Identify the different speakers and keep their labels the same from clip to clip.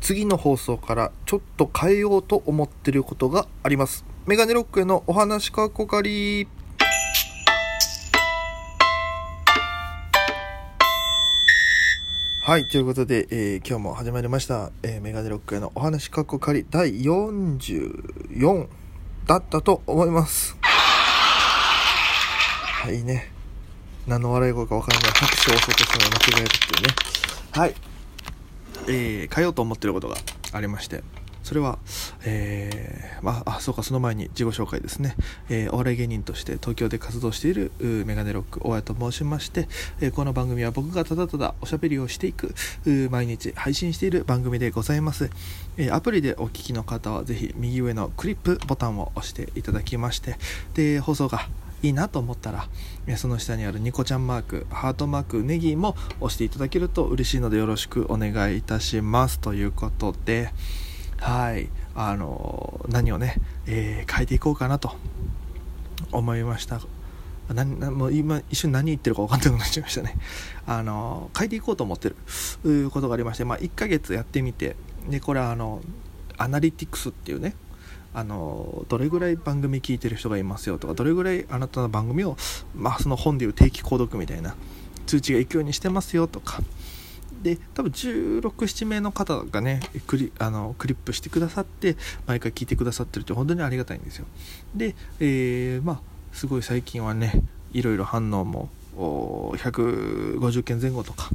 Speaker 1: 次の放送からちょっと変えようと思ってることがあります。メガネロックへのお話かっこかり。はい、ということで、えー今日も始まりました、えーメガネロックへのお話かっこかり第44だったと思います。はいね。何の笑い声かわからない拍手を押そうとしたの間違えるっていうね。はい。えー変えようと思ってることがありまして、それは、えーまあ、あ、そうか、その前に自己紹介ですね。えーお笑い芸人として東京で活動しているメガネロック大家と申しまして、えーこの番組は僕がただただおしゃべりをしていく、毎日配信している番組でございます。えアプリでお聞きの方はぜひ右上のクリップボタンを押していただきまして、で、放送がいいなと思ったら、えその下にあるニコちゃんマーク、ハートマーク、ネギも押していただけると嬉しいのでよろしくお願いいたします。ということで、はい、あの何をね、えー変えていこうかなと思いました。ななもう今一瞬何言ってるか分かんなくなっちゃいましたね。あの変えていこうと思ってるうことがありまして、まあ、1ヶ月やってみてでこれはあのアナリティクスっていうねあのどれぐらい番組聞いてる人がいますよとかどれぐらいあなたの番組を、まあ、その本でいう定期購読みたいな通知が行くようにしてますよとか。で多分167名の方がねクリあのクリップしてくださって毎回聞いてくださってるって本当にありがたいんですよ。で、えーまあすごい最近はねいろいろ反応も150件前後とか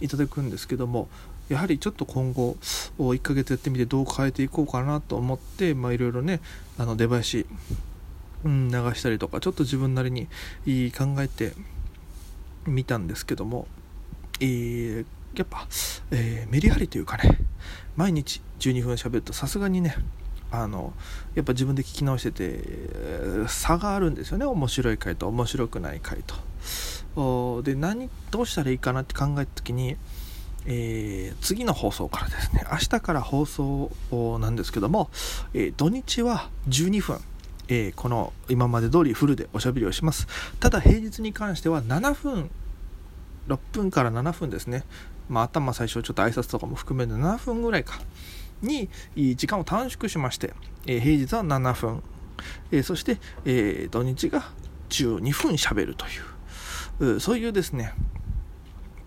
Speaker 1: いただくんですけどもやはりちょっと今後1ヶ月やってみてどう変えていこうかなと思っていろいろねあの出囃子、うん、流したりとかちょっと自分なりに考えてみたんですけども、えーやっぱ、えーメリハリというかね毎日12分喋るとさすがにねあのやっぱ自分で聞き直してて差があるんですよね面白い回と面白くない回と。で何どうしたらいいかなって考えた時に、えー次の放送からですね明日から放送なんですけども、えー土日は12分、えーこの今まで通りフルでおしゃべりをします。ただ平日に関しては7分6分から7分ですね、まあ、頭最初ちょっと挨拶とかも含めて7分ぐらいかに時間を短縮しまして、え平日は7分、えそして、え土日が12分喋るというそういうですね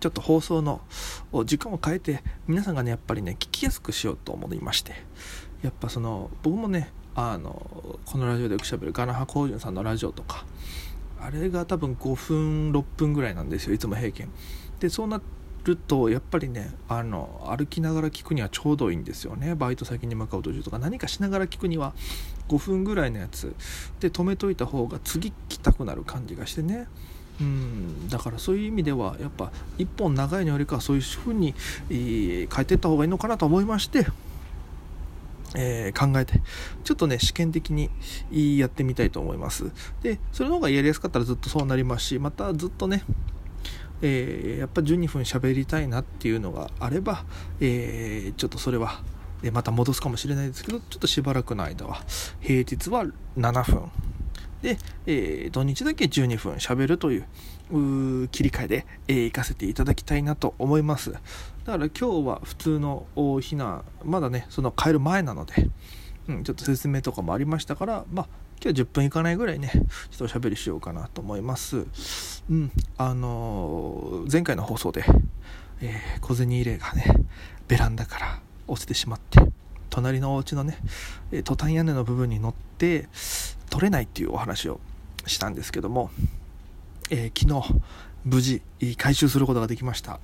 Speaker 1: ちょっと放送の時間を変えて皆さんがねやっぱりね聞きやすくしようと思いまして。やっぱその僕もねあのこのラジオでよくしゃべるガナハコウジュンさんのラジオとかあれが多分5分6分ぐらいなんですよいつも平均。でそうなるとやっぱりねあの歩きながら聞くにはちょうどいいんですよね。バイト先に向かう途中とか何かしながら聞くには5分ぐらいのやつ。で止めといた方が次来たくなる感じがしてね。うん。だからそういう意味ではやっぱ一本長いのよりかはそういう風に、えー変えていった方がいいのかなと思いましてえー考えてちょっとね試験的にやってみたいと思います。でそれの方がやりやすかったらずっとそうなりますしまたずっとねえーやっぱ12分喋りたいなっていうのがあれば、えちょっとそれはまた戻すかもしれないですけどちょっとしばらくの間は平日は7分。で、えー土日だけ12分喋るという切り替えで、えー行かせていただきたいなと思います。だから今日は普通のお日なまだねその変える前なので、うん、ちょっと説明とかもありましたからまあ今日は10分いかないぐらいねちょっとおしゃべりしようかなと思います。うんあのー前回の放送で、えー小銭入れがねベランダから落ちてしまって隣のお家のね、トタン屋根の部分に乗って取れないっていうお話をしたんですけども、えー昨日無事回収することができました。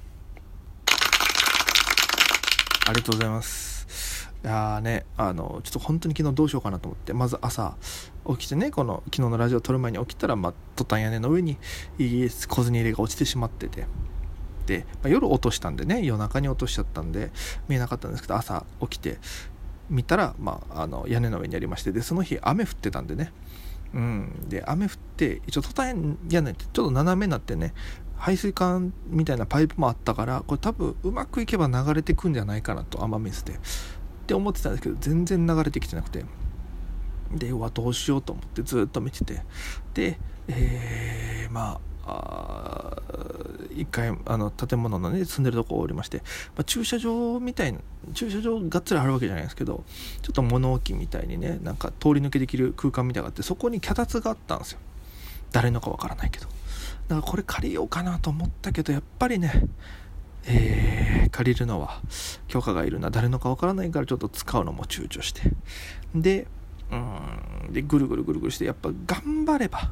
Speaker 1: ありがとうございます。いやーねあのちょっと本当に昨日どうしようかなと思ってまず朝起きてねこの昨日のラジオを撮る前に起きたら、まあ、トタン屋根の上に小銭入れが落ちてしまってて。で、まあ夜落としたんでね夜中に落としちゃったんで見えなかったんですけど朝起きて見たら、まあ、あの屋根の上にありましてでその日雨降ってたんでね。うん、で雨降って一応トタン屋根ってちょっと斜めになってね排水管みたいなパイプもあったからこれ多分うまくいけば流れてくんじゃないかなと雨水で。って思ってたんですけど全然流れてきてなくて。でうわどうしようと思ってずっと見てて。で、えーまああ一階あの建物のね住んでるとこおりまして、まあ、駐車場みたいな駐車場がっつりあるわけじゃないですけどちょっと物置みたいにねなんか通り抜けできる空間みたいがあってそこに脚立があったんですよ。誰のかわからないけど。だからこれ借りようかなと思ったけどやっぱりねえー、借りるのは許可がいるな誰のかわからないからちょっと使うのも躊躇して。でうんでぐるぐるぐるぐるしてやっぱ頑張れば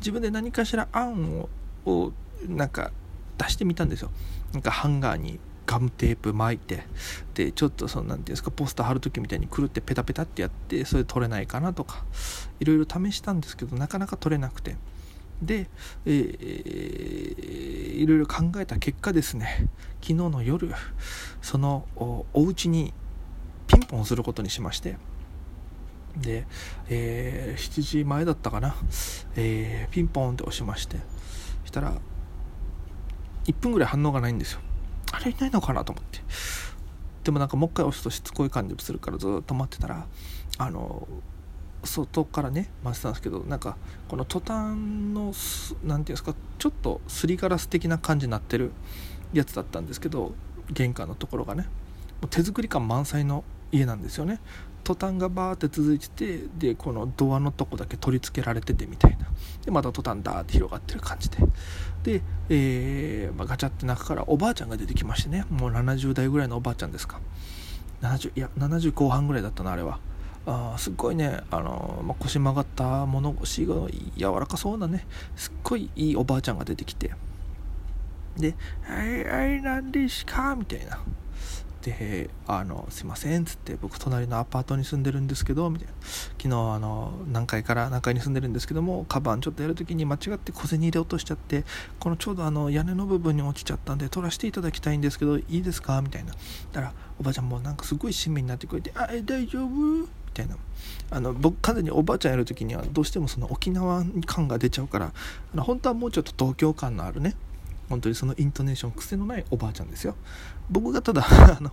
Speaker 1: 自分で何かしら案ををなんか出してみたんですよ。なんかハンガーにガムテープ巻いてでちょっとその何ていうんですかポスター貼る時みたいにくるってペタペタってやってそれ取れないかなとかいろいろ試したんですけどなかなか取れなくて。で、えー、いろいろ考えた結果ですね昨日の夜そのおお家にピンポンすることにしましてで、えー、7時前だったかな、えー、ピンポンって押しまして。したら1分ぐらい反応がないんですよ。あれいないのかなと思って。でもなんかもう一回押すとしつこい感じするからずっと待ってたらあの外からね待ってたんですけどなんかこのトタンの何て言うんですかちょっとすりガラス的な感じになってるやつだったんですけど玄関のところがね。もう手作り感満載の家なんですよね。トタンがバーって続いててでこのドアのとこだけ取り付けられててみたいな。でまたトタンダーって広がってる感じで。で、えー、まあ、ガチャって中からおばあちゃんが出てきましてね。もう70代ぐらいのおばあちゃんですか。70いや70後半ぐらいだったなあれは。あすっごいねあの、まあ、腰曲がった物腰が柔らかそうなねすっごいいいおばあちゃんが出てきて。で「はい、はい、何ですか?」みたいな。であのすいませんっつって僕隣のアパートに住んでるんですけどみたいな。昨日あの何階から何階に住んでるんですけどもカバンちょっとやるときに間違って小銭入れ落としちゃってこのちょうどあの屋根の部分に落ちちゃったんで取らせていただきたいんですけどいいですか？みたいな。だからおばあちゃんもなんかすごい親身になってくれて「あえ大丈夫?」みたいな。あの僕完全におばあちゃんやるときにはどうしてもその沖縄感が出ちゃうからあの本当はもうちょっと東京感のあるね本当にそのイントネーション癖のないおばあちゃんですよ。僕がただ あの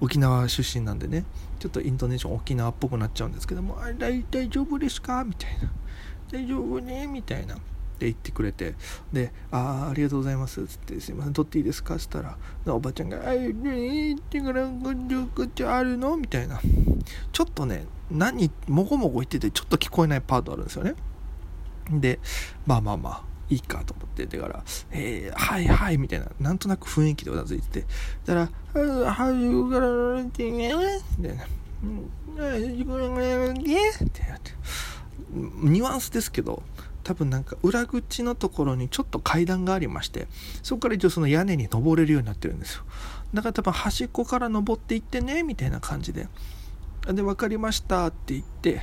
Speaker 1: 沖縄出身なんでねちょっとイントネーション沖縄っぽくなっちゃうんですけども「あ大大丈夫ですか?」みたいな「大丈夫ね?」みたいな。って言ってくれて。で「ああありがとうございます」っつって「すいません。取っていいですか?」っつったらおばあちゃんが「あいねってからこっちあるの?」みたいな。ちょっとね何もごもご言っててちょっと聞こえないパートあるんですよね。でまあまあまあ。いいかと思ってだから「えー、はいはい」みたいななんとなく雰囲気でうなずいててだから「はじからってね」みたいな「ってやって。ニュアンスですけど多分なんか裏口のところにちょっと階段がありましてそこから一応その屋根に登れるようになってるんですよ。だから多分端っこから登っていってねみたいな感じで。で分かりましたって言って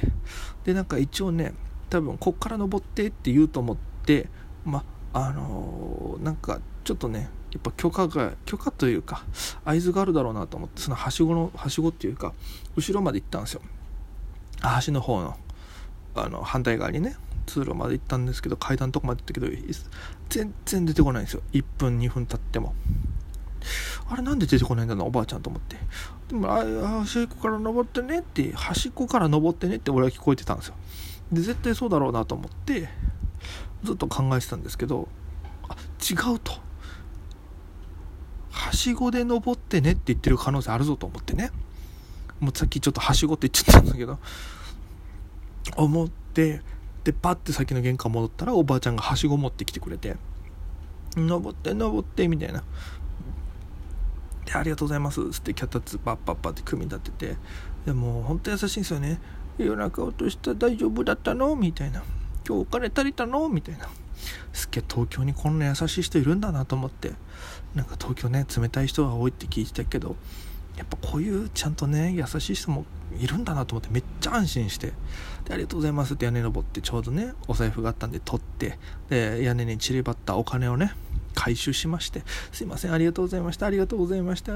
Speaker 1: でなんか一応ね多分こっから登ってって言うと思ってまあのー、なんかちょっとねやっぱ許可が許可というか合図があるだろうなと思ってそのはしごのはしごっていうか後ろまで行ったんですよ。橋の方のあの反対側にね通路まで行ったんですけど階段のとこまで行ったけど全然出てこないんですよ。1分2分経っても。あれなんで出てこないんだなおばあちゃんと思って。でもあ端っこから登ってねって端っこから登ってねって俺は聞こえてたんですよ。で絶対そうだろうなと思ってずっと考えてたんですけどあ違うと。はしごで登ってねって言ってる可能性あるぞと思ってね。もうさっきちょっとはしごって言っちゃったんだけど。思ってでパッて先の玄関戻ったらおばあちゃんがはしご持ってきてくれて登って登ってみたいな。でありがとうございます。っつって脚立パッパッパって組み立てて。でも本当優しいんですよね。夜中落とした大丈夫だったの？みたいな。今日お金足りたの？みたいな。すっげえ東京にこんな優しい人いるんだなと思って。なんか東京ね冷たい人が多いって聞いてたけどやっぱこういうちゃんとね優しい人もいるんだなと思ってめっちゃ安心して。でありがとうございますって屋根登ってちょうどねお財布があったんで取ってで屋根に散りばったお金をね回収しまして「すいませんありがとうございましたありがとうございました」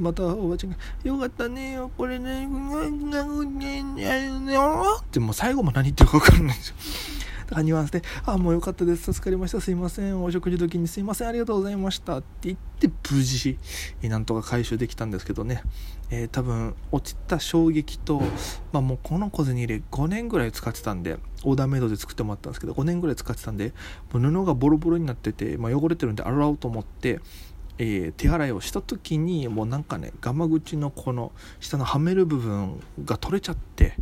Speaker 1: またおばちゃんが「よかったねこれね」ってもう最後も何言ってるか分かんないんですよ。だからニュアンスで「あもうよかったです。助かりました。すいません。お食事時にすいません。ありがとうございました」って言って無事なんとか回収できたんですけどね、えー、多分落ちた衝撃と、まあ、もうこの小銭入れ5年ぐらい使ってたんでオーダーメイドで作ってもらったんですけど5年ぐらい使ってたんでもう布がボロボロになってて、まあ、汚れてるんで洗おうと思ってえー、手洗いをした時にもうなんかねガマ口のこの下のはめる部分が取れちゃって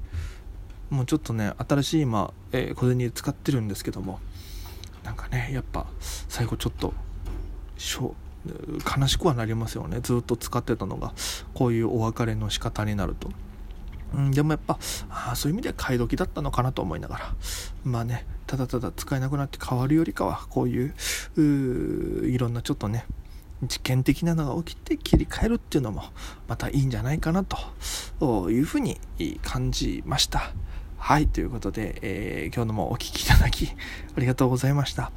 Speaker 1: もうちょっとね新しい今、えー、小銭使ってるんですけどもなんかねやっぱ最後ちょっと悲しくはなりますよねずっと使ってたのがこういうお別れの仕方になると。うん、でもやっぱあそういう意味では買い時だったのかなと思いながらまあねただただ使えなくなって変わるよりかはこういういろんなちょっとね実験的なのが起きて切り替えるっていうのもまたいいんじゃないかなというふうに感じました。はい、ということで、えー、今日のもお聴きいただきありがとうございました。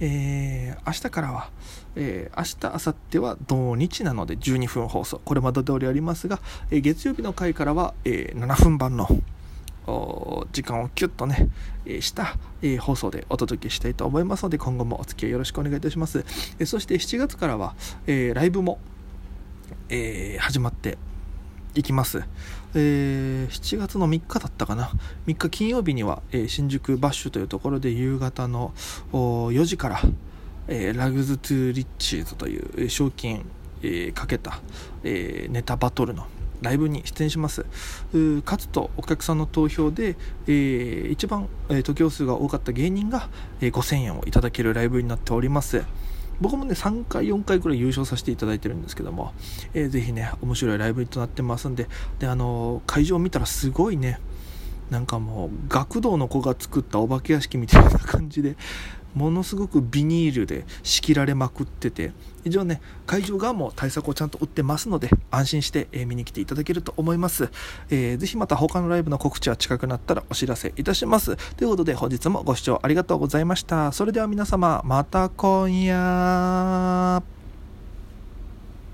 Speaker 1: えー、明日からは、えー、明日、明後日は同日なので12分放送、これまで通りありますが、えー、月曜日の回からは、え、7分版の時間をキュッとね、えした、え放送でお届けしたいと思いますので、今後もお付き合いよろしくお願いいたします。えそして7月からは、えライブも、え始まっていきます。えー、7月の3日だったかな。3日金曜日には、えー、新宿バッシュというところで夕方の4時から、えー、ラグズ・トゥ・リッチーズという賞金、えかけた、えネタバトルのライブに出演します。勝つとお客さんの投票で、えー、一番、えー、得票数が多かった芸人が、えー、5000円をいただけるライブになっております。僕もね3回4回くらい優勝させていただいてるんですけども、えー、ぜひね面白いライブとなってますんでであのー、会場を見たらすごいねなんかもう学童の子が作ったお化け屋敷みたいな感じでものすごくビニールで仕切られまくってて以上ね会場側も対策をちゃんと打ってますので安心して、え見に来ていただけると思います、えー、ぜひまた他のライブの告知は近くなったらお知らせいたします。ということで本日もご視聴ありがとうございました。それでは皆様また今夜。